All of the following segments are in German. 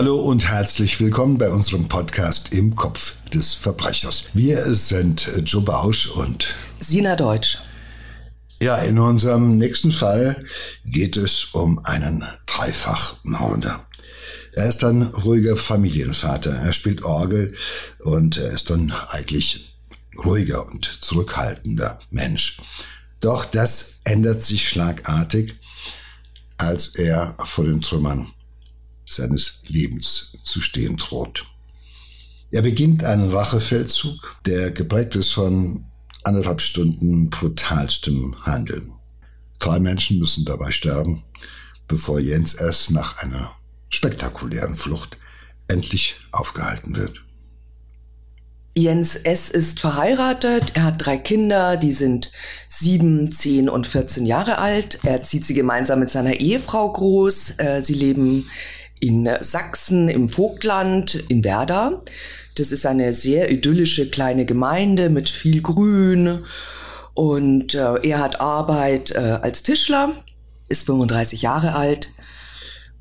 Hallo und herzlich willkommen bei unserem Podcast im Kopf des Verbrechers. Wir sind Joe Bausch und Sina Deutsch. Ja, in unserem nächsten Fall geht es um einen Dreifachmörder. Er ist ein ruhiger Familienvater. Er spielt Orgel und er ist ein eigentlich ruhiger und zurückhaltender Mensch. Doch das ändert sich schlagartig, als er vor den Trümmern seines Lebens zu stehen droht. Er beginnt einen Rachefeldzug, der geprägt ist von anderthalb Stunden brutalstem Handeln. Drei Menschen müssen dabei sterben, bevor Jens S. nach einer spektakulären Flucht endlich aufgehalten wird. Jens S. ist verheiratet, er hat drei Kinder, die sind sieben, zehn und 14 Jahre alt. Er zieht sie gemeinsam mit seiner Ehefrau groß. Äh, sie leben in Sachsen im Vogtland in Werder. Das ist eine sehr idyllische kleine Gemeinde mit viel Grün. Und äh, er hat Arbeit äh, als Tischler, ist 35 Jahre alt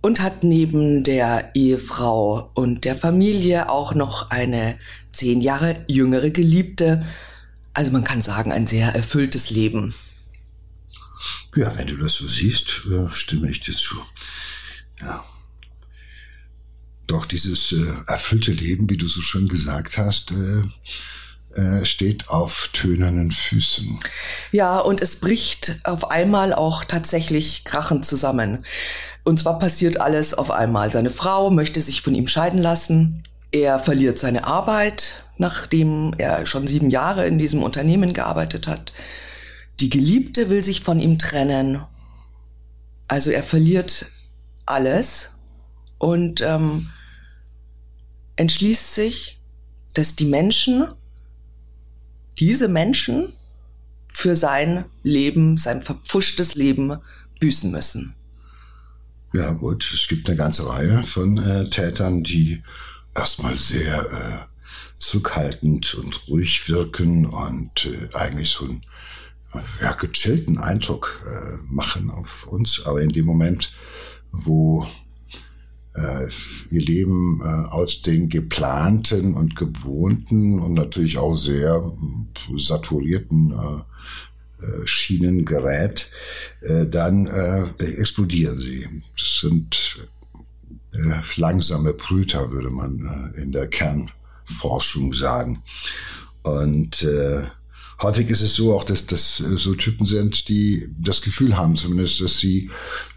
und hat neben der Ehefrau und der Familie auch noch eine zehn Jahre jüngere Geliebte. Also man kann sagen, ein sehr erfülltes Leben. Ja, wenn du das so siehst, stimme ich dir zu. Ja. Doch dieses äh, erfüllte Leben, wie du so schön gesagt hast, äh, äh, steht auf tönernen Füßen. Ja, und es bricht auf einmal auch tatsächlich krachend zusammen. Und zwar passiert alles auf einmal. Seine Frau möchte sich von ihm scheiden lassen. Er verliert seine Arbeit, nachdem er schon sieben Jahre in diesem Unternehmen gearbeitet hat. Die Geliebte will sich von ihm trennen. Also er verliert alles und ähm, entschließt sich, dass die Menschen, diese Menschen für sein Leben, sein verpfuschtes Leben büßen müssen. Ja gut, es gibt eine ganze Reihe von äh, Tätern, die erstmal sehr äh, zurückhaltend und ruhig wirken und äh, eigentlich so einen ja, gechillten Eindruck äh, machen auf uns. Aber in dem Moment, wo äh, ihr Leben äh, aus den geplanten und gewohnten und natürlich auch sehr äh, saturierten äh, Schienen gerät, äh, dann explodieren sie. Das sind langsame Brüter, würde man in der Kernforschung sagen. Und äh, häufig ist es so auch, dass das äh, so Typen sind, die das Gefühl haben zumindest, dass sie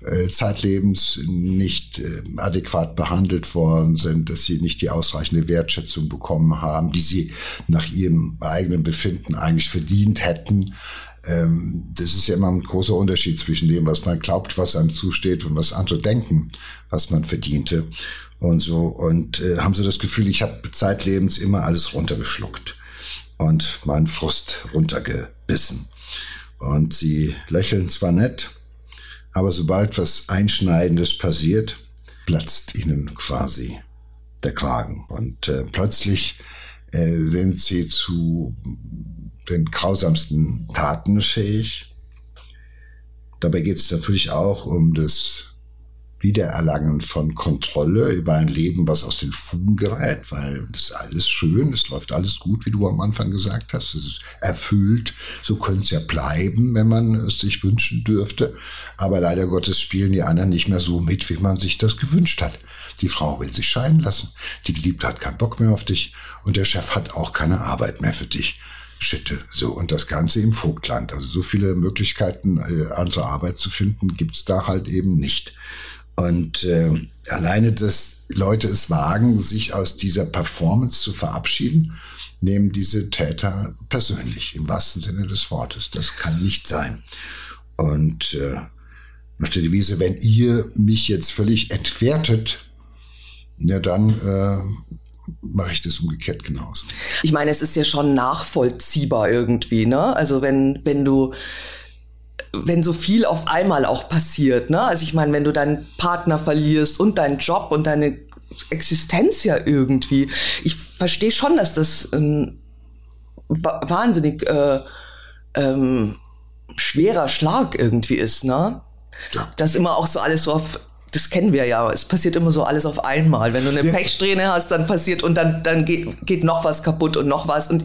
äh, zeitlebens nicht äh, adäquat behandelt worden sind, dass sie nicht die ausreichende Wertschätzung bekommen haben, die sie nach ihrem eigenen Befinden eigentlich verdient hätten. Ähm, das ist ja immer ein großer Unterschied zwischen dem, was man glaubt, was einem zusteht und was andere denken, was man verdiente und so. Und äh, haben so das Gefühl, ich habe zeitlebens immer alles runtergeschluckt und meinen Frust runtergebissen. Und sie lächeln zwar nett, aber sobald was Einschneidendes passiert, platzt ihnen quasi der Kragen. Und äh, plötzlich äh, sind sie zu den grausamsten Taten fähig. Dabei geht es natürlich auch um das Wiedererlangen von Kontrolle über ein Leben, was aus den Fugen gerät, weil das ist alles schön, es läuft alles gut, wie du am Anfang gesagt hast, es ist erfüllt, so könnte es ja bleiben, wenn man es sich wünschen dürfte, aber leider Gottes spielen die anderen nicht mehr so mit, wie man sich das gewünscht hat. Die Frau will sich scheiden lassen, die Geliebte hat keinen Bock mehr auf dich und der Chef hat auch keine Arbeit mehr für dich. Schitte. So, und das Ganze im Vogtland. Also so viele Möglichkeiten, äh, andere Arbeit zu finden, gibt's da halt eben nicht. Und äh, alleine, dass Leute es wagen, sich aus dieser Performance zu verabschieden, nehmen diese Täter persönlich, im wahrsten Sinne des Wortes. Das kann nicht sein. Und äh, nach der Devise, wenn ihr mich jetzt völlig entwertet, ja, dann äh, mache ich das umgekehrt genauso. Ich meine, es ist ja schon nachvollziehbar irgendwie, ne? Also wenn, wenn du wenn so viel auf einmal auch passiert, ne? Also ich meine, wenn du deinen Partner verlierst und deinen Job und deine Existenz ja irgendwie. Ich verstehe schon, dass das ein wahnsinnig äh, ähm, schwerer Schlag irgendwie ist, ne? Ja. Dass immer auch so alles so auf das kennen wir ja. Es passiert immer so alles auf einmal. Wenn du eine ja. Pechsträhne hast, dann passiert und dann, dann geht, geht noch was kaputt und noch was. Und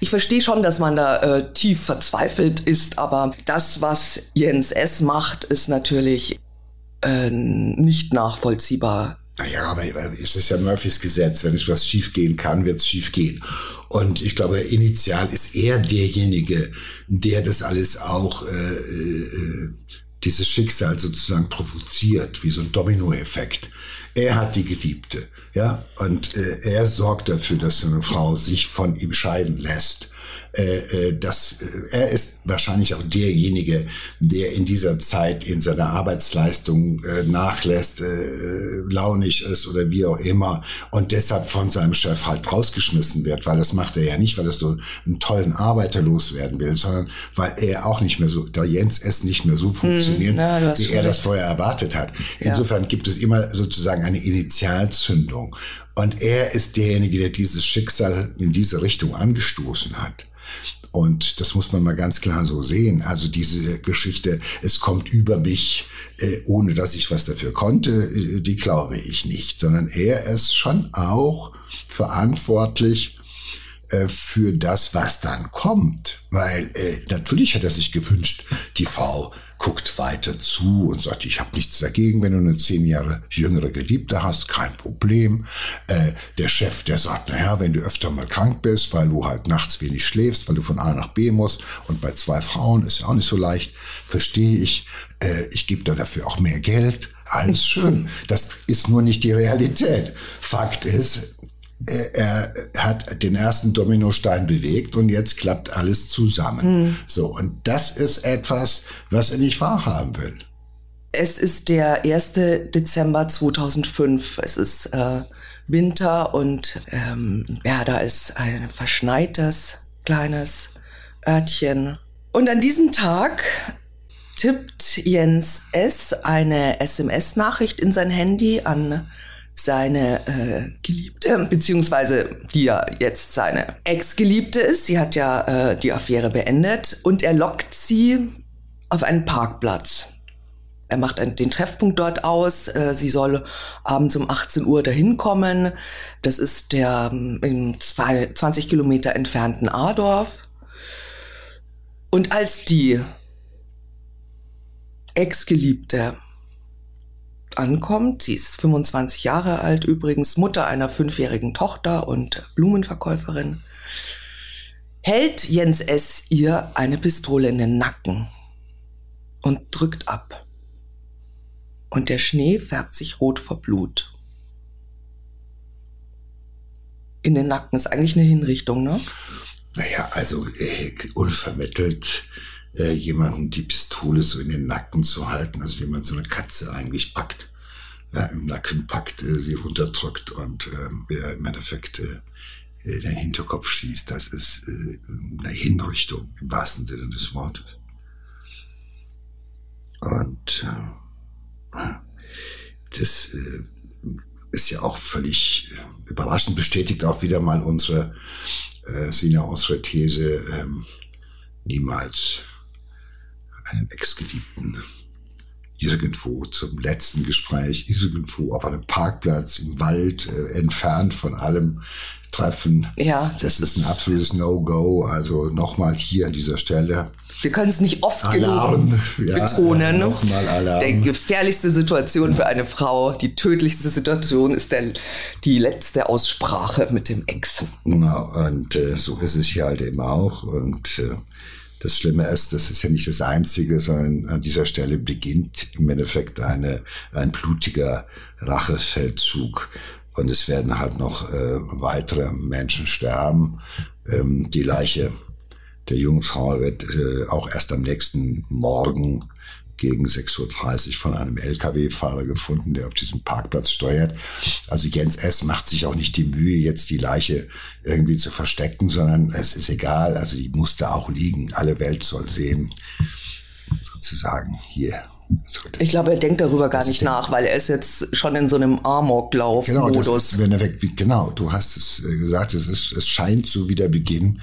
ich verstehe schon, dass man da äh, tief verzweifelt ist, aber das, was Jens S. macht, ist natürlich äh, nicht nachvollziehbar. Naja, aber es ist ja Murphys Gesetz. Wenn etwas schief gehen kann, wird es schief gehen. Und ich glaube, initial ist er derjenige, der das alles auch, äh, äh, dieses Schicksal sozusagen provoziert, wie so ein Dominoeffekt. Er hat die Geliebte, ja, und äh, er sorgt dafür, dass eine Frau sich von ihm scheiden lässt. Äh, äh, dass äh, er ist wahrscheinlich auch derjenige, der in dieser Zeit in seiner Arbeitsleistung äh, nachlässt, äh, launig ist oder wie auch immer und deshalb von seinem Chef halt rausgeschmissen wird, weil das macht er ja nicht, weil er so einen tollen Arbeiter loswerden will, sondern weil er auch nicht mehr so, der Jens es nicht mehr so hm, funktioniert, ja, wie er das vorher erwartet hat. Insofern ja. gibt es immer sozusagen eine Initialzündung. Und er ist derjenige, der dieses Schicksal in diese Richtung angestoßen hat. Und das muss man mal ganz klar so sehen. Also diese Geschichte, es kommt über mich, äh, ohne dass ich was dafür konnte, äh, die glaube ich nicht, sondern er ist schon auch verantwortlich äh, für das, was dann kommt. Weil natürlich hat er sich gewünscht, die Frau guckt weiter zu und sagt, ich habe nichts dagegen, wenn du eine zehn Jahre jüngere Geliebte hast, kein Problem. Äh, der Chef, der sagt, naja, wenn du öfter mal krank bist, weil du halt nachts wenig schläfst, weil du von A nach B musst und bei zwei Frauen ist ja auch nicht so leicht, verstehe ich. Äh, ich gebe dir dafür auch mehr Geld. Alles schön. Das ist nur nicht die Realität. Fakt ist, er hat den ersten Dominostein bewegt und jetzt klappt alles zusammen. Mhm. So, und das ist etwas, was er nicht wahrhaben will. Es ist der 1. Dezember 2005. Es ist äh, Winter und ähm, ja, da ist ein verschneites kleines Örtchen. Und an diesem Tag tippt Jens S. eine SMS-Nachricht in sein Handy an seine äh, Geliebte, beziehungsweise die ja jetzt seine Ex-Geliebte ist. Sie hat ja äh, die Affäre beendet und er lockt sie auf einen Parkplatz. Er macht einen, den Treffpunkt dort aus. Äh, sie soll abends um 18 Uhr dahin kommen. Das ist der ähm, im zwei, 20 Kilometer entfernten Adorf. Und als die Ex-Geliebte ankommt. Sie ist 25 Jahre alt, übrigens Mutter einer fünfjährigen Tochter und Blumenverkäuferin. Hält Jens S. ihr eine Pistole in den Nacken und drückt ab. Und der Schnee färbt sich rot vor Blut. In den Nacken ist eigentlich eine Hinrichtung, ne? Naja, also äh, unvermittelt äh, jemanden die Pistole so in den Nacken zu halten, also wie man so eine Katze eigentlich packt, ja, im Nacken packt, äh, sie runterdrückt und äh, im Endeffekt äh, den Hinterkopf schießt. Das ist äh, eine Hinrichtung im wahrsten Sinne des Wortes. Und äh, das äh, ist ja auch völlig äh, überraschend, bestätigt auch wieder mal unsere, äh, Sina, unsere These, ähm, niemals einen Ex-Geliebten irgendwo zum letzten Gespräch, irgendwo auf einem Parkplatz im Wald, äh, entfernt von allem treffen. Ja. Das, das ist ein absolutes No-Go. Also nochmal hier an dieser Stelle. Wir können es nicht oft Alarm, genug betonen. Ja, nochmal Alarm. Die gefährlichste Situation für eine Frau, die tödlichste Situation ist der, die letzte Aussprache mit dem Ex. Genau, und äh, so ist es hier halt eben auch. Und äh, das Schlimme ist, das ist ja nicht das Einzige, sondern an dieser Stelle beginnt im Endeffekt eine, ein blutiger Rachefeldzug. Und es werden halt noch äh, weitere Menschen sterben. Ähm, die Leiche der jungen Frau wird äh, auch erst am nächsten Morgen gegen 6.30 Uhr von einem Lkw-Fahrer gefunden, der auf diesem Parkplatz steuert. Also Jens S. macht sich auch nicht die Mühe, jetzt die Leiche irgendwie zu verstecken, sondern es ist egal. Also die musste auch liegen. Alle Welt soll sehen, sozusagen hier. So, ich glaube, er denkt darüber gar nicht nach, weil er ist jetzt schon in so einem Amoklauf-Modus. Genau, das ist, wenn er weg, genau, du hast es äh, gesagt, es, ist, es scheint so wie der Beginn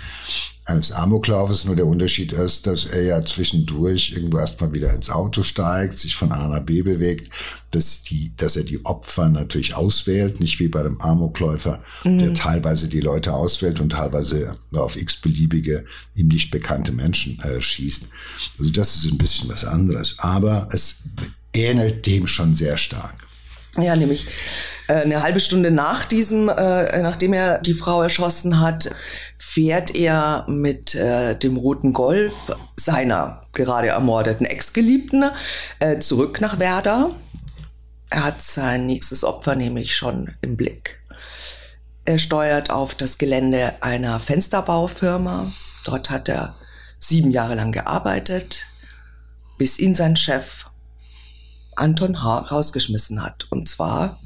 eines Amoklaufes, nur der Unterschied ist, dass er ja zwischendurch irgendwo erstmal wieder ins Auto steigt, sich von A nach B bewegt, dass, die, dass er die Opfer natürlich auswählt, nicht wie bei dem Amokläufer, mhm. der teilweise die Leute auswählt und teilweise auf x-beliebige, ihm nicht bekannte Menschen äh, schießt. Also das ist ein bisschen was anderes, aber es ähnelt dem schon sehr stark. Ja, nämlich äh, eine halbe Stunde nach diesem, äh, nachdem er die Frau erschossen hat, fährt er mit äh, dem roten Golf seiner gerade ermordeten Ex-Geliebten zurück nach Werder. Er hat sein nächstes Opfer nämlich schon im Blick. Er steuert auf das Gelände einer Fensterbaufirma. Dort hat er sieben Jahre lang gearbeitet, bis ihn sein Chef Anton H. rausgeschmissen hat. Und zwar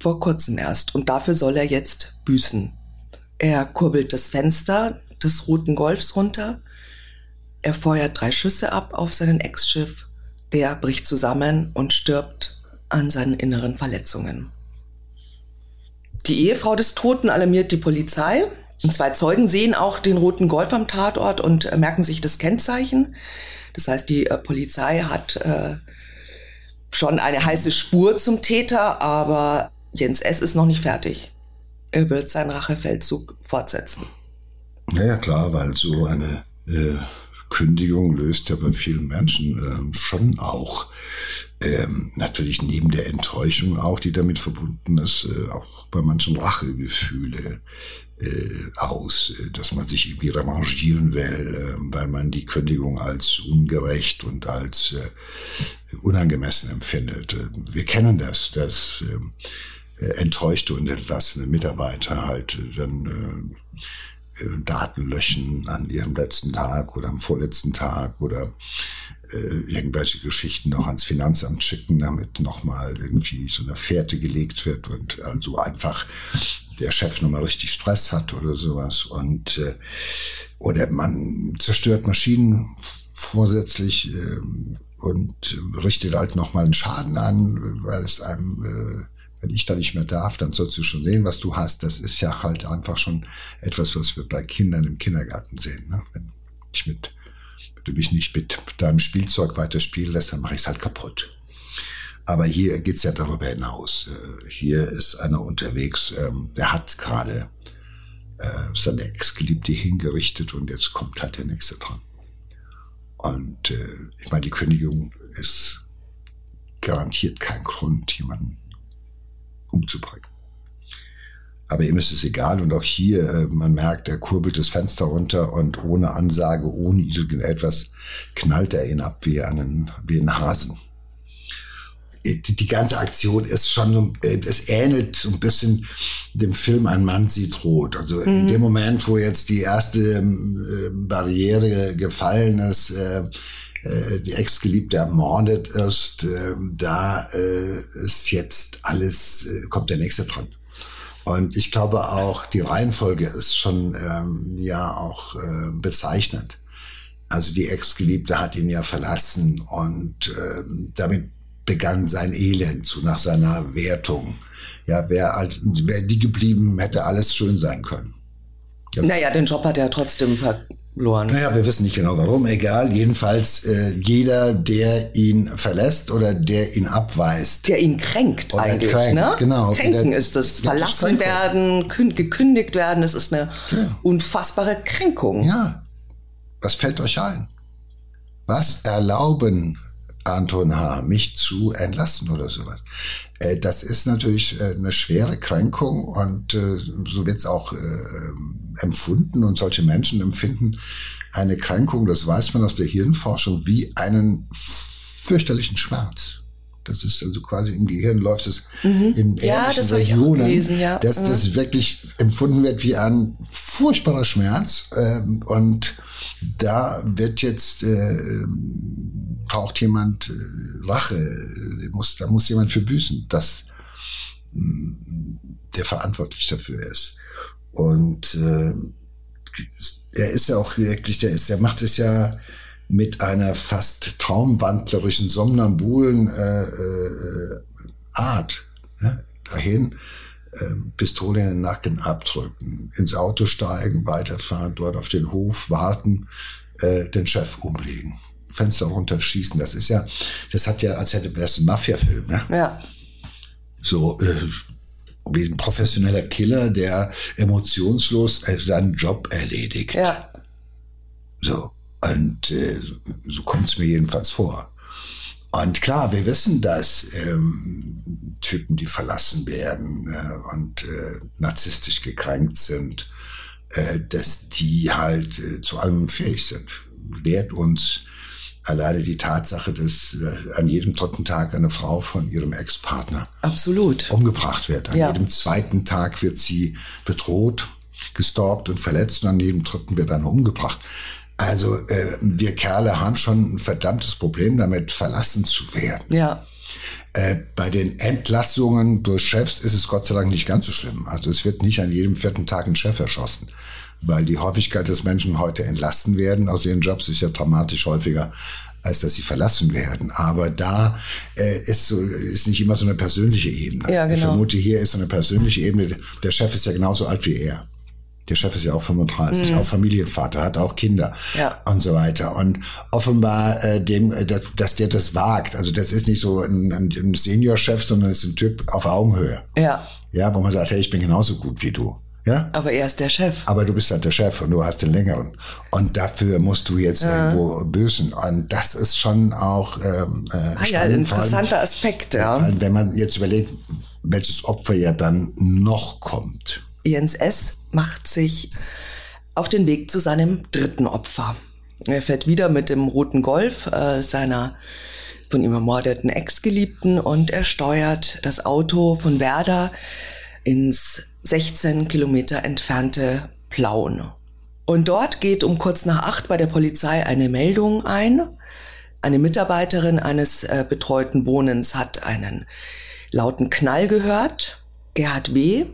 vor kurzem erst. Und dafür soll er jetzt büßen. Er kurbelt das Fenster des roten Golfs runter. Er feuert drei Schüsse ab auf seinen Ex-Schiff. Der bricht zusammen und stirbt an seinen inneren Verletzungen. Die Ehefrau des Toten alarmiert die Polizei. Und zwei Zeugen sehen auch den roten Golf am Tatort und merken sich das Kennzeichen. Das heißt, die äh, Polizei hat äh, schon eine heiße Spur zum Täter, aber Jens S. ist noch nicht fertig. Er wird seinen Rachefeldzug fortsetzen. Naja, klar, weil so eine äh, Kündigung löst ja bei vielen Menschen äh, schon auch ähm, natürlich neben der Enttäuschung auch, die damit verbunden ist, äh, auch bei manchen Rachegefühle äh, aus, äh, dass man sich irgendwie revanchieren will, äh, weil man die Kündigung als ungerecht und als äh, unangemessen empfindet. Äh, wir kennen das, dass äh, enttäuschte und entlassene Mitarbeiter halt dann Daten löschen an ihrem letzten Tag oder am vorletzten Tag oder äh, irgendwelche Geschichten noch ans Finanzamt schicken, damit nochmal irgendwie so eine Fährte gelegt wird und also einfach der Chef nochmal richtig Stress hat oder sowas. Und äh, oder man zerstört Maschinen vorsätzlich äh, und richtet halt nochmal einen Schaden an, weil es einem, äh, wenn ich da nicht mehr darf, dann sollst du schon sehen, was du hast. Das ist ja halt einfach schon etwas, was wir bei Kindern im Kindergarten sehen. Ne? Wenn ich mit, du mich nicht mit deinem Spielzeug weiter spielen lässt, dann mache ich es halt kaputt. Aber hier geht's ja darüber hinaus. Äh, hier ist einer unterwegs, ähm, der hat gerade äh, seine Ex-Geliebte hingerichtet und jetzt kommt halt der nächste dran. Und äh, ich meine, die Kündigung ist garantiert kein Grund, jemanden umzubringen. Aber ihm ist es egal und auch hier, man merkt, er kurbelt das Fenster runter und ohne Ansage, ohne irgendetwas, knallt er ihn ab wie einen, wie einen Hasen die, die ganze Aktion ist schon, äh, es ähnelt so ein bisschen dem Film Ein Mann sieht rot. Also mhm. in dem Moment, wo jetzt die erste äh, Barriere gefallen ist, äh, die Ex-Geliebte ermordet ist, äh, da äh, ist jetzt alles, äh, kommt der nächste dran. Und ich glaube auch, die Reihenfolge ist schon ähm, ja auch bezeichnend. Also die Ex-Geliebte hat ihn ja verlassen und äh, damit begann sein Elend zu nach seiner Wertung. Ja, wäre wär die geblieben, hätte alles schön sein können. Ja. Naja, den Job hat er trotzdem verloren. Naja, wir wissen nicht genau warum, egal. Jedenfalls äh, jeder, der ihn verlässt oder der ihn abweist. Der ihn kränkt eigentlich, kränkt, ne? Genau. Kränken der, ist das. Verlassen werden, gekündigt werden, das ist eine ja. unfassbare Kränkung. Ja. Was fällt euch ein? Was erlauben Anton H. mich zu entlassen oder sowas. Äh, das ist natürlich äh, eine schwere Kränkung und äh, so wird es auch empfunden und solche Menschen empfinden eine Kränkung, das weiß man aus der Hirnforschung, wie einen fürchterlichen Schmerz. Das ist also quasi im Gehirn läuft es mhm. in ja, ähnlichen Regionen, gelesen, ja. dass mhm. das wirklich empfunden wird wie ein furchtbarer Schmerz. Ähm, und da wird jetzt äh, braucht jemand äh, Rache, muss, da muss jemand für büßen, dass mh, der verantwortlich dafür ist. Und äh, er ist ja auch wirklich, der ist, der macht es ja mit einer fast traumwandlerischen, somnambulen äh, äh, Art ja, dahin. ähm, Pistole in den Nacken abdrücken, ins Auto steigen, weiterfahren, dort auf den Hof warten, äh, den Chef umlegen, Fenster runterschießen. Das ist ja, das hat ja, als hätte das ein Mafia-Film, ne? Ja. So, äh, wie ein professioneller Killer, der emotionslos äh, seinen Job erledigt. Ja. So. Und äh, so kommt es mir jedenfalls vor. Und klar, wir wissen, dass ähm, Typen, die verlassen werden äh, und äh, narzisstisch gekränkt sind, äh, dass die halt äh, zu allem fähig sind. Lehrt uns alleine die Tatsache, dass äh, an jedem dritten Tag eine Frau von ihrem Ex-Partner Absolut. umgebracht wird. An Ja. jedem zweiten Tag wird sie bedroht, gestalkt und verletzt und an jedem dritten wird dann umgebracht. Also äh, wir Kerle haben schon ein verdammtes Problem damit, verlassen zu werden. Ja. Äh, bei den Entlassungen durch Chefs ist es Gott sei Dank nicht ganz so schlimm. Also es wird nicht an jedem vierten Tag ein Chef erschossen, weil die Häufigkeit, dass Menschen heute entlassen werden aus ihren Jobs, ist ja dramatisch häufiger, als dass sie verlassen werden. Aber da äh, ist so ist nicht immer so eine persönliche Ebene. Ja, Ich genau. vermute, hier ist so eine persönliche Ebene. Der Chef ist ja genauso alt wie er. Der Chef ist ja auch 35, auch Familienvater, hat auch Kinder Mhm. Ja. und so weiter. Und offenbar, äh, dem, äh, dass, dass der das wagt. Also das ist nicht so ein, ein, Senior-Chef, sondern ist ein Typ auf Augenhöhe. Ja. Ja, wo man sagt, hey, ich bin genauso gut wie du. Ja? Aber er ist der Chef. Aber du bist halt der Chef und du hast den längeren. Und dafür musst du jetzt irgendwo büßen. Und das ist schon auch ähm, äh, Ah ja, ein vor allem- interessanter Aspekt, ja. allem, Wenn man jetzt überlegt, welches Opfer ja dann noch kommt. Jens S. macht sich auf den Weg zu seinem dritten Opfer. Er fährt wieder mit dem roten Golf äh, seiner von ihm ermordeten Ex-Geliebten und er steuert das Auto von Werder ins 16 Kilometer entfernte Plauen. Und dort geht um kurz nach acht bei der Polizei eine Meldung ein. Eine Mitarbeiterin eines äh, betreuten Wohnens hat einen lauten Knall gehört. Gerhard W.,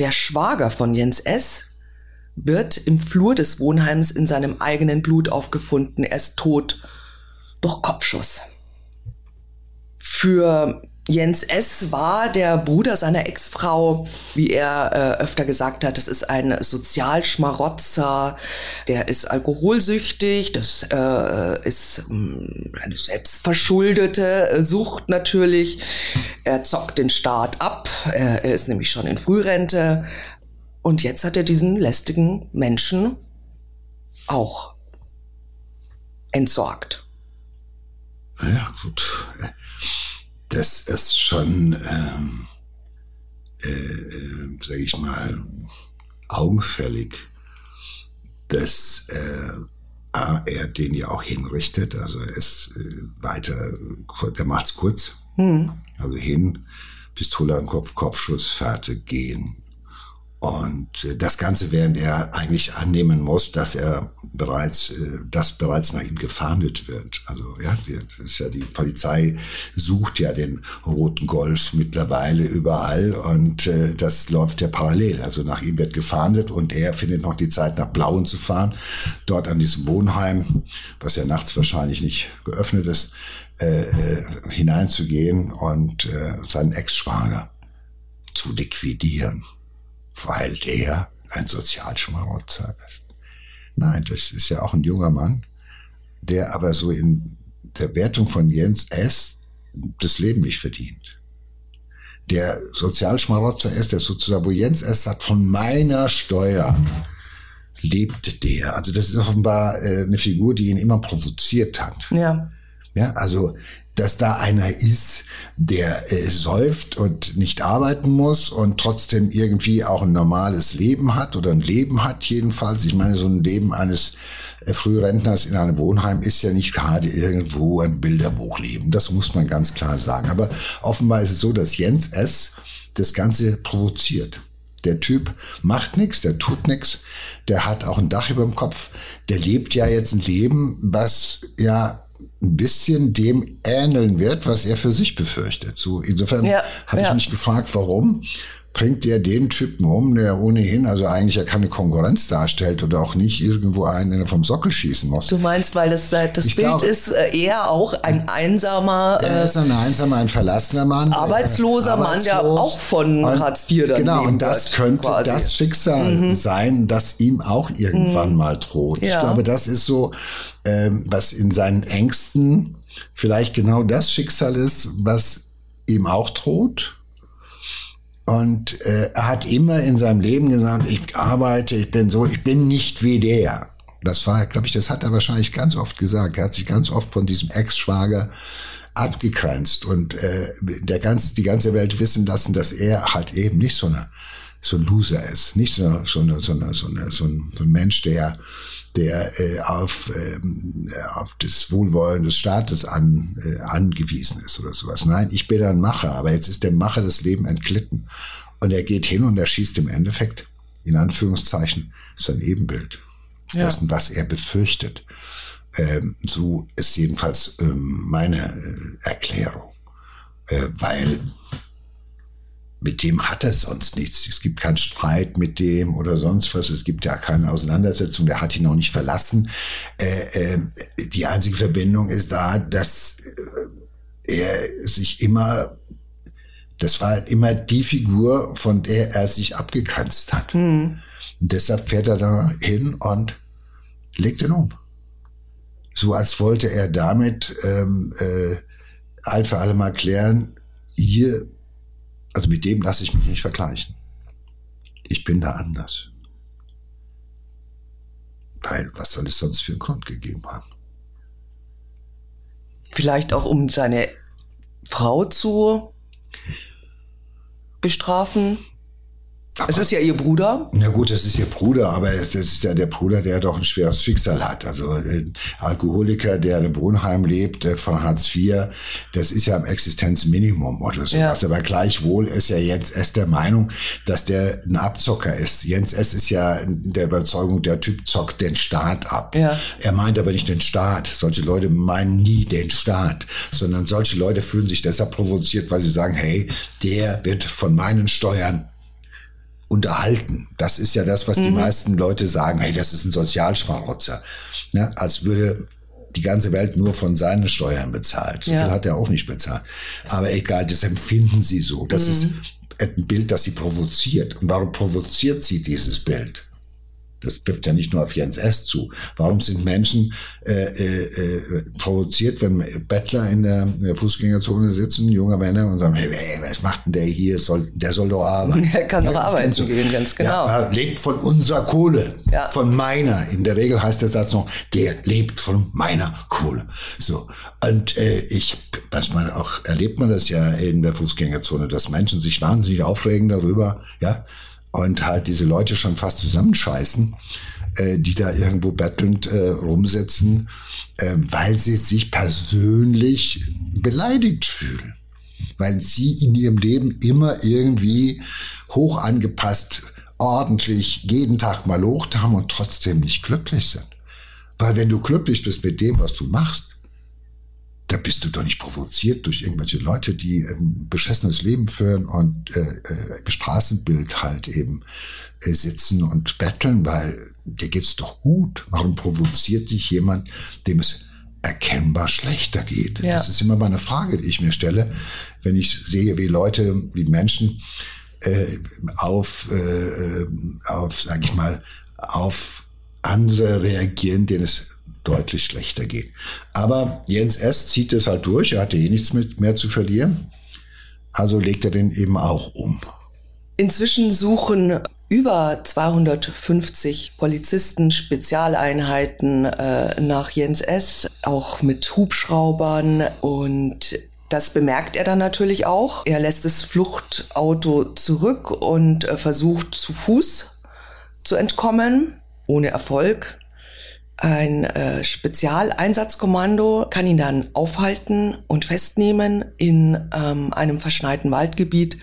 der Schwager von Jens S., wird im Flur des Wohnheims in seinem eigenen Blut aufgefunden. Er ist tot durch Kopfschuss. Für Jens S. war der Bruder seiner Ex-Frau, wie er äh, öfter gesagt hat, das ist ein Sozialschmarotzer, der ist alkoholsüchtig, das äh, ist mh, eine selbstverschuldete äh, Sucht natürlich. Er zockt den Staat ab, er, er ist nämlich schon in Frührente und jetzt hat er diesen lästigen Menschen auch entsorgt. Ja, gut. Das ist schon, ähm, äh, äh, sag ich mal, augenfällig, dass äh, A, er den ja auch hinrichtet. Also er ist äh, weiter, der macht's kurz. Also hin, Pistole am Kopf, Kopfschuss, fertig, gehen. Und äh, das Ganze, während er eigentlich annehmen muss, dass er bereits, äh, dass bereits nach ihm gefahndet wird. Also ja, das ist ja die Polizei sucht ja den roten Golf mittlerweile überall und äh, das läuft ja parallel. Also nach ihm wird gefahndet und er findet noch die Zeit, nach Blauen zu fahren, dort an diesem Wohnheim, was ja nachts wahrscheinlich nicht geöffnet ist, äh, äh, hineinzugehen und seinen Ex-Schwager zu liquidieren weil der ein Sozialschmarotzer ist. Nein, das ist ja auch ein junger Mann, der aber so in der Wertung von Jens S. das Leben nicht verdient. Der Sozialschmarotzer ist, der sozusagen, wo Jens S. sagt, von meiner Steuer lebt der. Also das ist offenbar äh, eine Figur, die ihn immer provoziert hat. Ja. Ja, also, dass da einer ist, der äh, säuft und nicht arbeiten muss und trotzdem irgendwie auch ein normales Leben hat oder ein Leben hat jedenfalls. Ich meine, so ein Leben eines äh, Frührentners in einem Wohnheim ist ja nicht gerade irgendwo ein Bilderbuchleben. Das muss man ganz klar sagen. Aber offenbar ist es so, dass Jens S. das Ganze provoziert. Der Typ macht nichts, der tut nichts, der hat auch ein Dach über dem Kopf, der lebt ja jetzt ein Leben, was ja ein bisschen dem ähneln wird, was er für sich befürchtet. So insofern Ja, habe ich ja. mich gefragt, warum. Bringt er den Typen um, der ohnehin also eigentlich ja keine Konkurrenz darstellt oder auch nicht irgendwo einen vom Sockel schießen muss. Du meinst, weil das, äh, das Bild glaube, ist äh, eher auch ein einsamer. Er ist ein einsamer, ein verlassener Mann. Arbeitsloser Mann, der auch von und, Hartz IV dann Genau, und das könnte quasi. das Schicksal mhm. sein, das ihm auch irgendwann mhm. mal droht. Ja. Ich glaube, das ist so, ähm, was in seinen Ängsten vielleicht genau das Schicksal ist, was ihm auch droht und äh, er hat immer in seinem Leben gesagt, ich arbeite, ich bin so, ich bin nicht wie der. Das war, glaube ich, das hat er wahrscheinlich ganz oft gesagt. Er hat sich ganz oft von diesem Ex-Schwager abgegrenzt und äh, der ganz, die ganze Welt wissen lassen, dass er halt eben nicht so eine so ein Loser ist, nicht so, so, eine, so, eine, so, eine, so, ein, so ein Mensch, der der äh, auf, ähm, auf das Wohlwollen des Staates an, äh, angewiesen ist oder sowas. Nein, ich bin ein Macher, aber jetzt ist der Macher das Leben entglitten. Und er geht hin und er schießt im Endeffekt, in Anführungszeichen, sein Ebenbild ja. dessen, was er befürchtet. Ähm, so ist jedenfalls ähm, meine äh, Erklärung. Äh, weil mit dem hat er sonst nichts. Es gibt keinen Streit mit dem oder sonst was. Es gibt ja keine Auseinandersetzung. Der hat ihn auch nicht verlassen. Äh, äh, die einzige Verbindung ist da, dass äh, er sich immer, das war immer die Figur, von der er sich abgegrenzt hat. Mhm. Und deshalb fährt er da hin und legt ihn um. So als wollte er damit ähm, äh, ein für alle Mal klären, hier also mit dem lasse ich mich nicht vergleichen. Ich bin da anders. Weil, was soll es sonst für einen Grund gegeben haben? Vielleicht auch, um seine Frau zu bestrafen? Aber, es ist ja ihr Bruder. Na gut, es ist ihr Bruder, aber es, das ist ja der Bruder, der doch ein schweres Schicksal hat. Also ein Alkoholiker, der in einem Wohnheim lebt, äh, von Hartz IV, das ist ja am Existenzminimum oder sowas. Ja. Aber gleichwohl ist ja Jens S. der Meinung, dass der ein Abzocker ist. Jens S. ist ja in der Überzeugung, der Typ zockt den Staat ab. Ja. Er meint aber nicht den Staat. Solche Leute meinen nie den Staat, sondern solche Leute fühlen sich deshalb provoziert, weil sie sagen, hey, der wird von meinen Steuern unterhalten. Das ist ja das, was mhm. die meisten Leute sagen, hey, das ist ein Sozialschmarotzer. Ja, als würde die ganze Welt nur von seinen Steuern bezahlt. So ja. viel hat er auch nicht bezahlt. Aber egal, das empfinden sie so. Das mhm. ist ein Bild, das sie provoziert. Und warum provoziert sie dieses Bild? Das trifft ja nicht nur auf Jens S. zu. Warum sind Menschen äh, äh, äh, provoziert, wenn Bettler in der, in der Fußgängerzone sitzen, junge Männer, und sagen, hey, was macht denn der hier? Soll, der soll doch arbeiten. Er kann doch arbeiten so. gehen, ganz genau. Ja, er lebt von unserer Kohle, ja. von meiner. In der Regel heißt der Satz noch, der lebt von meiner Kohle. So. Und äh, ich, manchmal auch erlebt man das ja in der Fußgängerzone, dass Menschen sich wahnsinnig aufregen darüber, ja, und halt diese Leute schon fast zusammenscheißen, äh, die da irgendwo bettelnd äh, rumsitzen, äh, weil sie sich persönlich beleidigt fühlen. Weil sie in ihrem Leben immer irgendwie hoch angepasst, ordentlich jeden Tag mal locht haben und trotzdem nicht glücklich sind. Weil wenn du glücklich bist mit dem, was du machst, da bist du doch nicht provoziert durch irgendwelche Leute, die ein beschissenes Leben führen und äh, äh, Straßenbild halt eben äh, sitzen und betteln, weil dir geht's doch gut. Warum provoziert dich jemand, dem es erkennbar schlechter geht? Ja. Das ist immer mal eine Frage, die ich mir stelle, wenn ich sehe, wie Leute, wie Menschen äh, auf, äh, auf, sag ich mal, auf andere reagieren, denen es deutlich schlechter geht. Aber Jens S. zieht es halt durch, er hatte eh nichts mehr zu verlieren. Also legt er den eben auch um. Inzwischen suchen über 250 Polizisten, Spezialeinheiten äh, nach Jens S., auch mit Hubschraubern und das bemerkt er dann natürlich auch. Er lässt das Fluchtauto zurück und äh, versucht zu Fuß zu entkommen, ohne Erfolg. Ein äh, Spezialeinsatzkommando kann ihn dann aufhalten und festnehmen in ähm, einem verschneiten Waldgebiet,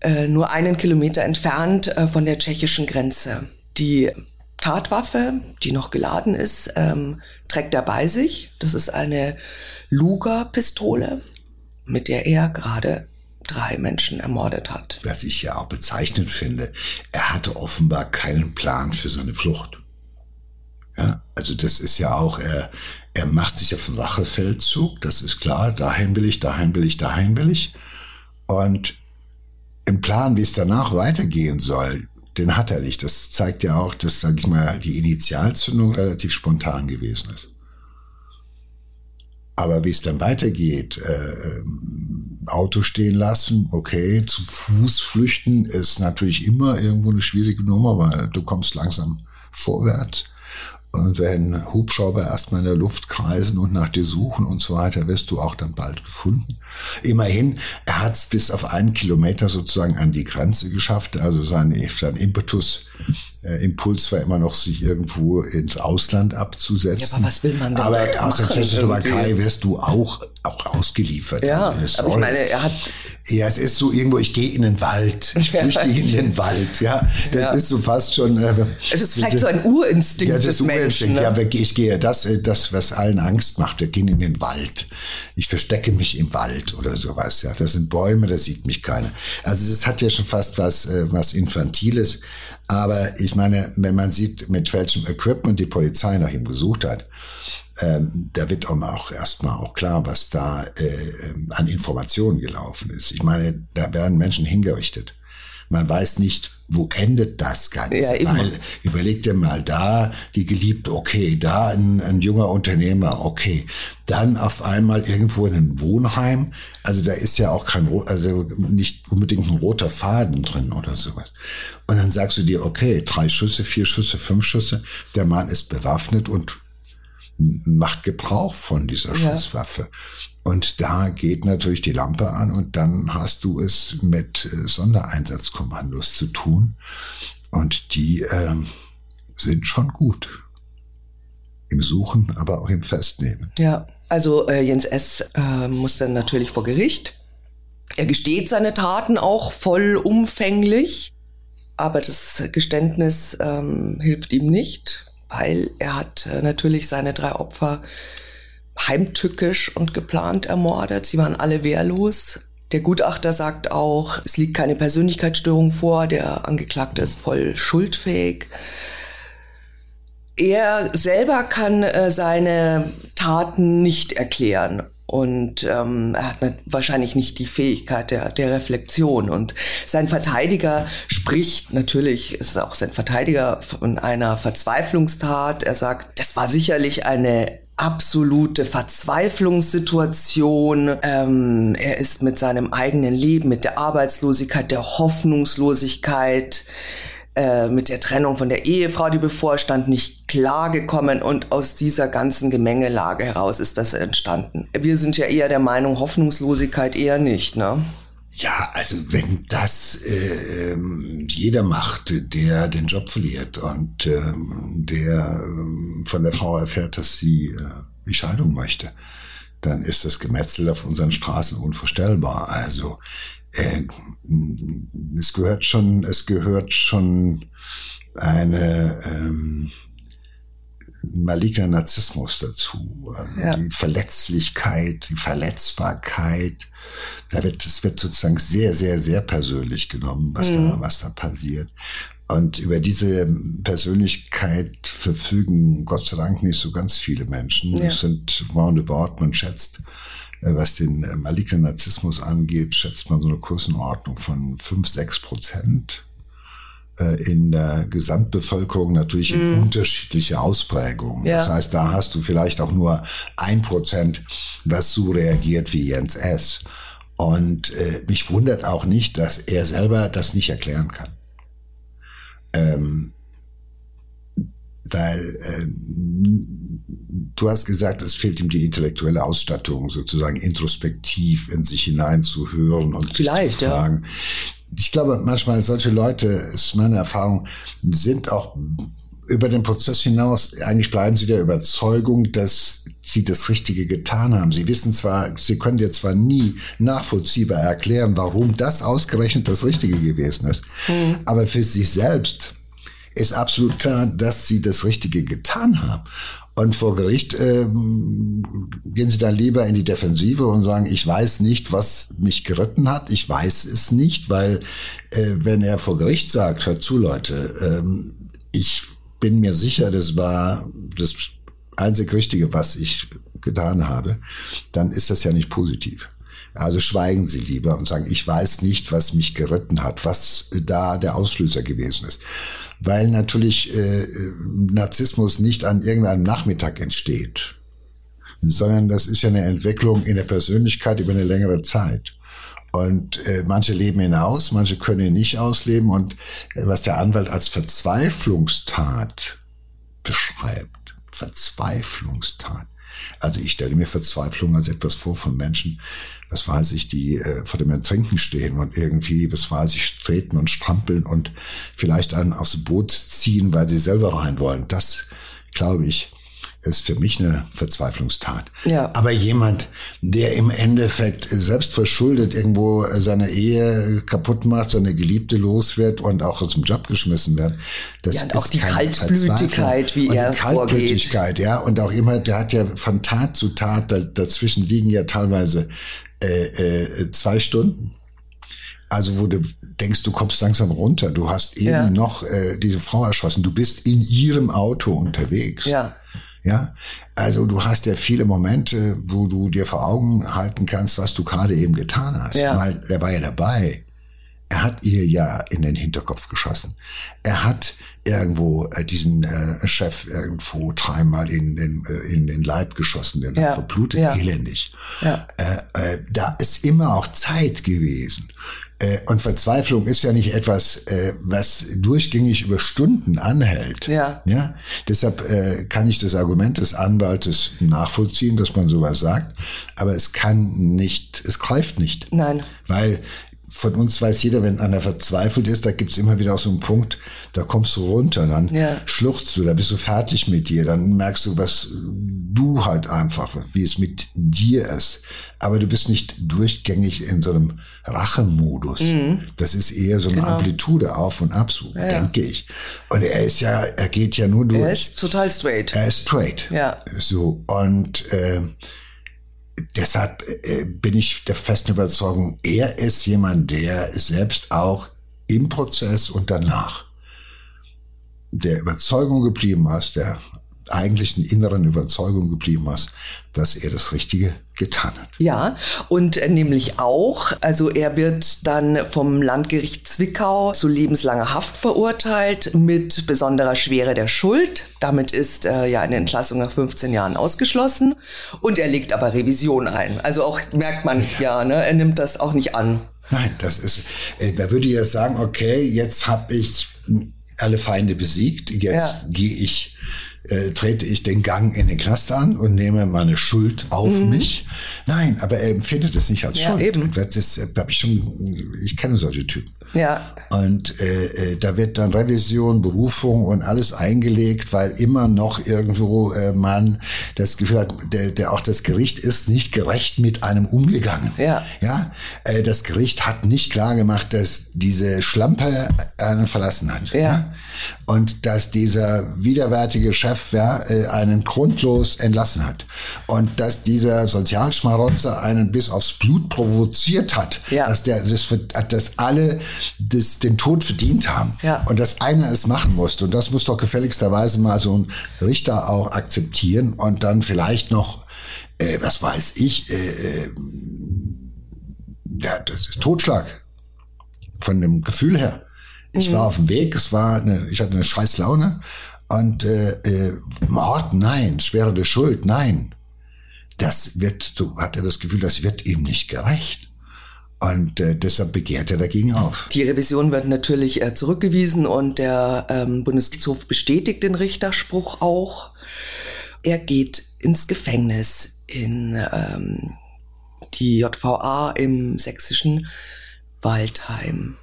äh, nur einen Kilometer entfernt äh, von der tschechischen Grenze. Die Tatwaffe, die noch geladen ist, ähm, trägt er bei sich. Das ist eine Luger-Pistole, mit der er gerade drei Menschen ermordet hat. Was ich ja auch bezeichnend finde, er hatte offenbar keinen Plan für seine Flucht. Ja, also das ist ja auch, er, er macht sich auf den Rachefeldzug, das ist klar, dahin will ich, dahin will ich, dahin will ich. Und im Plan, wie es danach weitergehen soll, den hat er nicht. Das zeigt ja auch, dass, sag ich mal, die Initialzündung relativ spontan gewesen ist. Aber wie es dann weitergeht, äh, Auto stehen lassen, okay, zu Fuß flüchten ist natürlich immer irgendwo eine schwierige Nummer, weil du kommst langsam vorwärts. Und wenn Hubschrauber erstmal in der Luft kreisen und nach dir suchen und so weiter, wirst du auch dann bald gefunden. Immerhin, er hat es bis auf einen Kilometer sozusagen an die Grenze geschafft. Also sein, sein Impetus, äh, Impuls war immer noch, sich irgendwo ins Ausland abzusetzen. Ja, aber was will man denn Aber aus der Tschechoslowakei wirst du auch, auch ausgeliefert. Ja, also, aber ich meine, er hat ja, es ist so irgendwo, ich gehe in den Wald, ich flüchte in den Wald, ja. Das ja. ist so fast schon. Äh, es ist vielleicht so ein Urinstinkt ja, das des Menschen. Ne? Ja, ich gehe, das, äh, das, was allen Angst macht, wir gehen in den Wald. Ich verstecke mich im Wald oder sowas, ja. Das sind Bäume, da sieht mich keiner. Also es hat ja schon fast was, äh, was Infantiles. Aber ich meine, wenn man sieht, mit welchem Equipment die Polizei nach ihm gesucht hat, ähm, da wird auch erstmal auch klar, was da äh, an Informationen gelaufen ist. Ich meine, da werden Menschen hingerichtet. Man weiß nicht, wo endet das Ganze? Ja, immer. Weil überleg dir mal da die Geliebte, okay, da ein, ein, junger Unternehmer, okay, dann auf einmal irgendwo in einem Wohnheim. Also da ist ja auch kein, also nicht unbedingt ein roter Faden drin oder sowas. Und dann sagst du dir, okay, drei Schüsse, vier Schüsse, fünf Schüsse. Der Mann ist bewaffnet und macht Gebrauch von dieser ja. Schusswaffe. Und da geht natürlich die Lampe an und dann hast du es mit äh, Sondereinsatzkommandos zu tun. Und die äh, sind schon gut. Im Suchen, aber auch im Festnehmen. Ja, also äh, Jens S. Äh, muss dann natürlich vor Gericht. Er gesteht seine Taten auch vollumfänglich, aber das Geständnis ähm, hilft ihm nicht weil er hat äh, natürlich seine drei Opfer heimtückisch und geplant ermordet. Sie waren alle wehrlos. Der Gutachter sagt auch, es liegt keine Persönlichkeitsstörung vor, der Angeklagte ist voll schuldfähig. Er selber kann äh, seine Taten nicht erklären und ähm, er hat wahrscheinlich nicht die Fähigkeit der, der Reflexion. Und sein Verteidiger spricht, natürlich ist auch sein Verteidiger von einer Verzweiflungstat. Er sagt, das war sicherlich eine absolute Verzweiflungssituation. Ähm, er ist mit seinem eigenen Leben, mit der Arbeitslosigkeit, der Hoffnungslosigkeit, äh, mit der Trennung von der Ehefrau, die bevorstand, nicht klargekommen und aus dieser ganzen Gemengelage heraus ist das entstanden. Wir sind ja eher der Meinung, Hoffnungslosigkeit eher nicht, ne? Ja, also wenn das äh, jeder macht, der den Job verliert und äh, der äh, von der Frau erfährt, dass sie äh, die Scheidung möchte, dann ist das Gemetzel auf unseren Straßen unvorstellbar. Also äh, es gehört schon, es gehört schon eine ähm, maligner Narzissmus dazu. Also ja. Die Verletzlichkeit, die Verletzbarkeit. Da wird, es wird sozusagen sehr, sehr, sehr persönlich genommen, was, mhm. da, was da passiert. Und über diese Persönlichkeit verfügen Gott sei Dank nicht so ganz viele Menschen. Ja. Es sind roundabout, man schätzt, was den äh, malignen Narzissmus angeht, schätzt man so eine Größenordnung von 5, 6 Prozent äh, in der Gesamtbevölkerung natürlich in mm. unterschiedliche Ausprägungen. Ja. Das heißt, da hast du vielleicht auch nur ein Prozent, was so reagiert wie Jens S. Und äh, mich wundert auch nicht, dass er selber das nicht erklären kann. Ähm, weil äh, du hast gesagt, es fehlt ihm die intellektuelle Ausstattung, sozusagen introspektiv in sich hineinzuhören und Vielleicht, zu fragen. Ja. Ich glaube, manchmal solche Leute, ist meine Erfahrung, sind auch über den Prozess hinaus, eigentlich bleiben sie der Überzeugung, dass sie das Richtige getan haben. Sie wissen zwar, sie können dir zwar nie nachvollziehbar erklären, warum das ausgerechnet das Richtige gewesen ist, mhm. aber für sich selbst ist absolut klar, dass sie das Richtige getan haben. Und vor Gericht ähm, gehen sie dann lieber in die Defensive und sagen, ich weiß nicht, was mich geritten hat. Ich weiß es nicht, weil äh, wenn er vor Gericht sagt, hört zu Leute, ähm, ich bin mir sicher, das war das einzig Richtige, was ich getan habe, dann ist das ja nicht positiv. Also schweigen Sie lieber und sagen, ich weiß nicht, was mich geritten hat, was da der Auslöser gewesen ist weil natürlich äh, Narzissmus nicht an irgendeinem Nachmittag entsteht, sondern das ist ja eine Entwicklung in der Persönlichkeit über eine längere Zeit. Und äh, manche leben ihn aus, manche können ihn nicht ausleben. Und äh, was der Anwalt als Verzweiflungstat beschreibt, Verzweiflungstat. Also ich stelle mir Verzweiflung als etwas vor von Menschen, was weiß ich, die äh, vor dem Ertrinken stehen und irgendwie, was weiß ich, treten und strampeln und vielleicht einen aufs Boot ziehen, weil sie selber rein wollen. Das, glaube ich, ist für mich eine Verzweiflungstat. Ja. Aber jemand, der im Endeffekt selbst verschuldet irgendwo seine Ehe kaputt macht, seine Geliebte los wird und auch aus dem Job geschmissen wird, das ja, und auch die Kaltblütigkeit, wie und er die Kaltblütigkeit, vorgeht. ja, und auch immer, der hat ja von Tat zu Tat, dazwischen liegen ja teilweise äh, äh, zwei Stunden. Also wo du denkst, du kommst langsam runter. Du hast eben ja. noch äh, diese Frau erschossen. Du bist in ihrem Auto unterwegs. Ja. Ja, also du hast ja viele Momente, wo du dir vor Augen halten kannst, was du gerade eben getan hast. Ja. Weil er war ja dabei. Er hat ihr ja in den Hinterkopf geschossen. Er hat irgendwo äh, diesen äh, Chef irgendwo dreimal in den, äh, in den Leib geschossen, der ja. verblutet ja. elendig. Ja. Äh, äh, da ist immer auch Zeit gewesen. Äh, und Verzweiflung ist ja nicht etwas, äh, was durchgängig über Stunden anhält. Ja. ja? Deshalb äh, kann ich das Argument des Anwaltes nachvollziehen, dass man sowas sagt. Aber es kann nicht, es greift nicht. Nein. Weil von uns weiß jeder, wenn einer verzweifelt ist, da gibt's immer wieder auch so einen Punkt, da kommst du runter, dann ja. schluchzt du, da bist du fertig mit dir, dann merkst du, was du halt einfach, wie es mit dir ist. Aber du bist nicht durchgängig in so einem Rachemodus. Mhm. Das ist eher so eine genau. Amplitude auf und ab, so ja. denke ich. Und er ist ja, er geht ja nur durch. Er ist total straight. Er ist straight. Ja. So, und äh, deshalb äh, bin ich der festen Überzeugung, er ist jemand, der selbst auch im Prozess und danach der Überzeugung geblieben ist, der eigentlichen inneren Überzeugung geblieben ist, dass er das Richtige getan hat. Ja, und äh, nämlich auch, also er wird dann vom Landgericht Zwickau zu lebenslanger Haft verurteilt mit besonderer Schwere der Schuld. Damit ist äh, ja eine Entlassung nach 15 Jahren ausgeschlossen und er legt aber Revision ein. Also auch merkt man ja, ja ne, er nimmt das auch nicht an. Nein, das ist, äh, da würde ja sagen, okay, jetzt habe ich alle Feinde besiegt, jetzt ja. gehe ich äh, trete ich den Gang in den Knast an und nehme meine Schuld auf mhm. mich. Nein, aber er empfindet es nicht als ja, Schuld. Eben. Das ist, äh, hab ich schon, ich kenne solche Typen. Ja. Und äh, äh, da wird dann Revision, Berufung und alles eingelegt, weil immer noch irgendwo äh, man das Gefühl hat, der, der auch das Gericht ist nicht gerecht mit einem umgegangen. Ja. Ja. Äh, das Gericht hat nicht klar gemacht, dass diese Schlampe einen verlassen hat. Ja. ja? Und dass dieser widerwärtige Chef ja, äh, einen grundlos entlassen hat. Und dass dieser Sozialschmarotzer einen bis aufs Blut provoziert hat. Ja. Dass der, das, dass alle das, den Tod verdient haben. Ja. Und dass einer es machen musste. Und das muss doch gefälligsterweise mal so ein Richter auch akzeptieren und dann vielleicht noch, äh, was weiß ich, äh, äh, ja, das ist Totschlag. Von dem Gefühl her. Ich mhm. war auf dem Weg, es war eine, ich hatte eine scheiß Laune und äh, äh, Mord, nein, schwere der Schuld, nein. Das wird, so hat er das Gefühl, das wird ihm nicht gerecht. Und äh, deshalb begehrt er dagegen auf. Die Revision wird natürlich äh, zurückgewiesen und der ähm, Bundesgerichtshof bestätigt den Richterspruch auch. Er geht ins Gefängnis in ähm, die JVA im sächsischen Waldheim.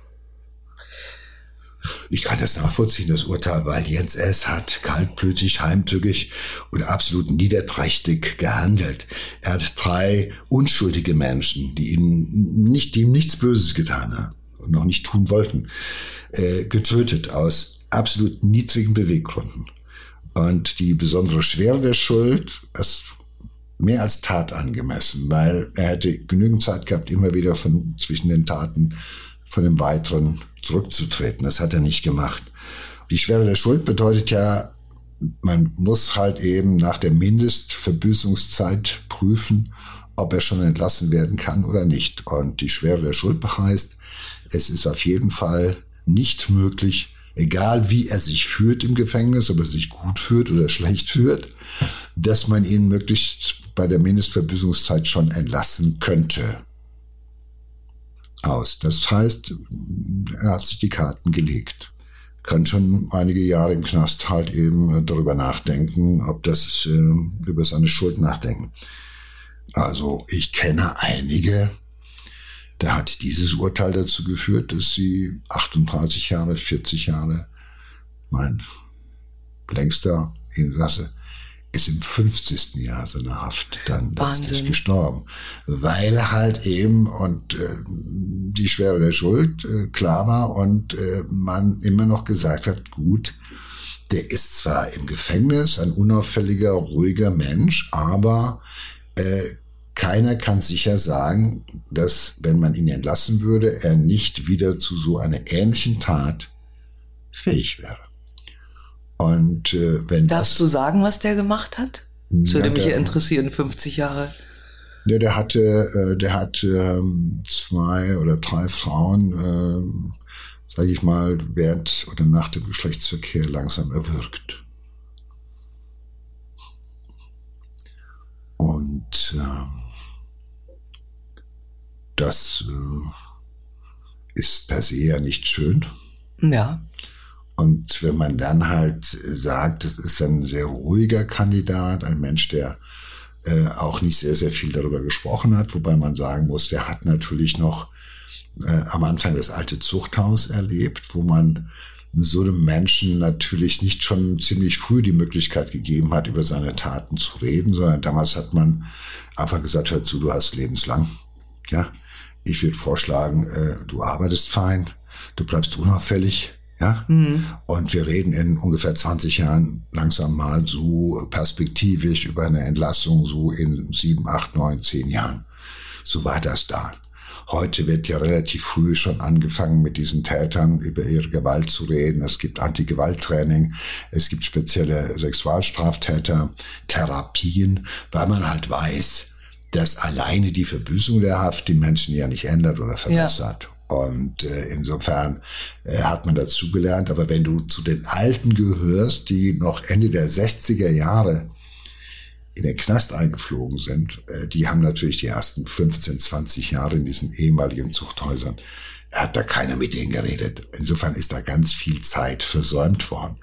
Ich kann das nachvollziehen, das Urteil, weil Jens S. hat kaltblütig, heimtückig und absolut niederträchtig gehandelt. Er hat drei unschuldige Menschen, die ihm nicht, die ihm nichts Böses getan haben und noch nicht tun wollten, äh, getötet aus absolut niedrigen Beweggründen. Und die besondere Schwere der Schuld ist mehr als Tat angemessen, weil er hätte genügend Zeit gehabt, immer wieder von zwischen den Taten von dem Weiteren zurückzutreten. Das hat er nicht gemacht. Die Schwere der Schuld bedeutet ja, man muss halt eben nach der Mindestverbüßungszeit prüfen, ob er schon entlassen werden kann oder nicht. Und die Schwere der Schuld heißt, es ist auf jeden Fall nicht möglich, egal wie er sich führt im Gefängnis, ob er sich gut führt oder schlecht führt, dass man ihn möglichst bei der Mindestverbüßungszeit schon entlassen könnte. Aus. Das heißt, er hat sich die Karten gelegt. Kann schon einige Jahre im Knast halt eben darüber nachdenken, ob das äh, über seine Schuld nachdenken. Also ich kenne einige, da hat dieses Urteil dazu geführt, dass sie 38 Jahre, 40 Jahre, mein längster Insasse, ist im 50. Jahr seiner Haft dann Wahnsinn. letztlich gestorben. Weil halt eben und äh, die Schwere der Schuld äh, klar war und äh, man immer noch gesagt hat, gut, der ist zwar im Gefängnis, ein unauffälliger, ruhiger Mensch, aber äh, keiner kann sicher sagen, dass, wenn man ihn entlassen würde, er nicht wieder zu so einer ähnlichen Tat fähig wäre. Und äh, wenn Darfst das, du sagen, was der gemacht hat? Das würde Ja, mich der- ja interessieren, 50 Jahre. Ja, der hatte, äh, der hat ähm, zwei oder drei Frauen, ähm, sage ich mal, während oder nach dem Geschlechtsverkehr langsam erwürgt. Und ähm, das äh, ist per se ja nicht schön. Ja. Und wenn man dann halt sagt, das ist ein sehr ruhiger Kandidat, ein Mensch, der äh, auch nicht sehr, sehr viel darüber gesprochen hat, wobei man sagen muss, der hat natürlich noch äh, am Anfang das alte Zuchthaus erlebt, wo man so einem Menschen natürlich nicht schon ziemlich früh die Möglichkeit gegeben hat, über seine Taten zu reden, sondern damals hat man einfach gesagt, hör zu, du hast lebenslang. Ja, ich würde vorschlagen, äh, du arbeitest fein, du bleibst unauffällig, ja, und wir reden in ungefähr 20 Jahren langsam mal so perspektivisch über eine Entlassung, so in sieben, acht, neun, zehn Jahren. So war das da. Heute wird ja relativ früh schon angefangen, mit diesen Tätern über ihre Gewalt zu reden. Es gibt Anti-Gewalt-Training, es gibt spezielle Sexualstraftäter, Therapien, weil man halt weiß, dass alleine die Verbüßung der Haft die Menschen ja nicht ändert oder verbessert. Und äh, insofern äh, hat man dazugelernt. Aber wenn du zu den Alten gehörst, die noch Ende der 60er Jahre in den Knast eingeflogen sind, äh, die haben natürlich die ersten 15, 20 Jahre in diesen ehemaligen Zuchthäusern, hat da keiner mit denen geredet. Insofern ist da ganz viel Zeit versäumt worden.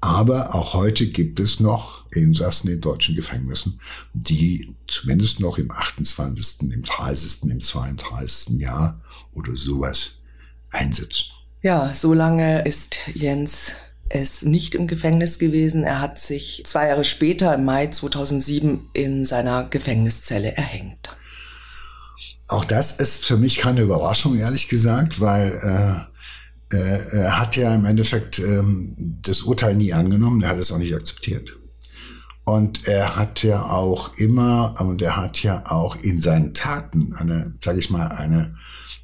Aber auch heute gibt es noch Insassen in deutschen Gefängnissen, die zumindest noch im 28., im 30., im 32. Jahr oder sowas einsitzen. Ja, so lange ist Jens es nicht im Gefängnis gewesen. Er hat sich zwei Jahre später, im Mai 2007, in seiner Gefängniszelle erhängt. Auch das ist für mich keine Überraschung, ehrlich gesagt, weil äh, äh, er hat ja im Endeffekt ähm, das Urteil nie angenommen, er hat es auch nicht akzeptiert. Und er hat ja auch immer, und er hat ja auch in seinen Taten eine, sage ich mal, eine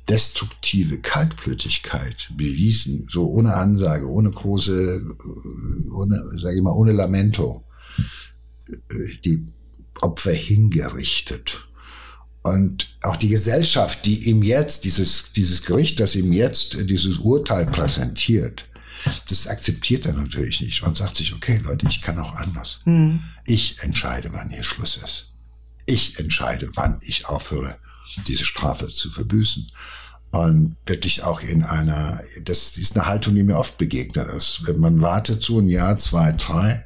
destruktive Kaltblütigkeit bewiesen, so ohne Ansage, ohne große, ohne, sage ich mal, ohne Lamento, die Opfer hingerichtet. Und auch die Gesellschaft, die ihm jetzt, dieses, dieses Gericht, das ihm jetzt dieses Urteil präsentiert, das akzeptiert er natürlich nicht und sagt sich, okay Leute, ich kann auch anders. Ich entscheide, wann hier Schluss ist. Ich entscheide, wann ich aufhöre, diese Strafe zu verbüßen. Und wirklich auch in einer, das ist eine Haltung, die mir oft begegnet ist. Wenn man wartet so ein Jahr, zwei, drei,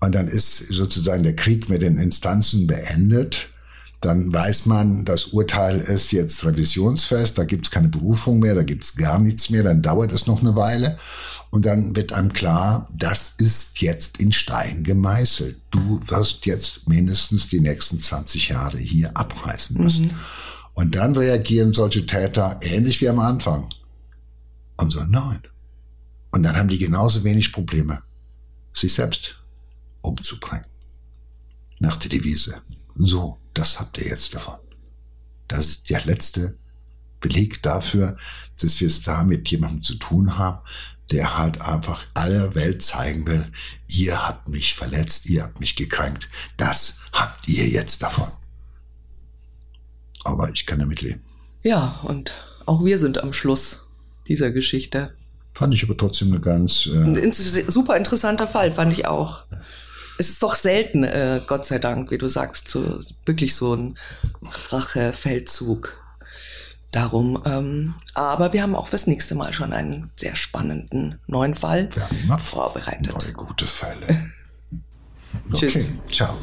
und dann ist sozusagen der Krieg mit den Instanzen beendet, dann weiß man, das Urteil ist jetzt revisionsfest, da gibt es keine Berufung mehr, da gibt es gar nichts mehr, dann dauert es noch eine Weile und dann wird einem klar, das ist jetzt in Stein gemeißelt. Du wirst jetzt mindestens die nächsten 20 Jahre hier abreißen müssen. Und dann reagieren solche Täter ähnlich wie am Anfang und so, nein. Und dann haben die genauso wenig Probleme, sich selbst umzubringen. Nach der Devise. So, das habt ihr jetzt davon. Das ist der letzte Beleg dafür, dass wir es da mit jemandem zu tun haben, der halt einfach aller Welt zeigen will, ihr habt mich verletzt, ihr habt mich gekränkt, das habt ihr jetzt davon. Aber ich kann damit leben. Ja, und auch wir sind am Schluss dieser Geschichte. Fand ich aber trotzdem eine ganz... Äh Ein super interessanter Fall, fand ich auch. Es ist doch selten, äh, Gott sei Dank, wie du sagst, so, wirklich so ein Rachefeldzug darum. Ähm, aber wir haben auch fürs nächste Mal schon einen sehr spannenden neuen Fall wir haben immer vorbereitet. Neue gute Fälle. okay, Tschüss. Ciao.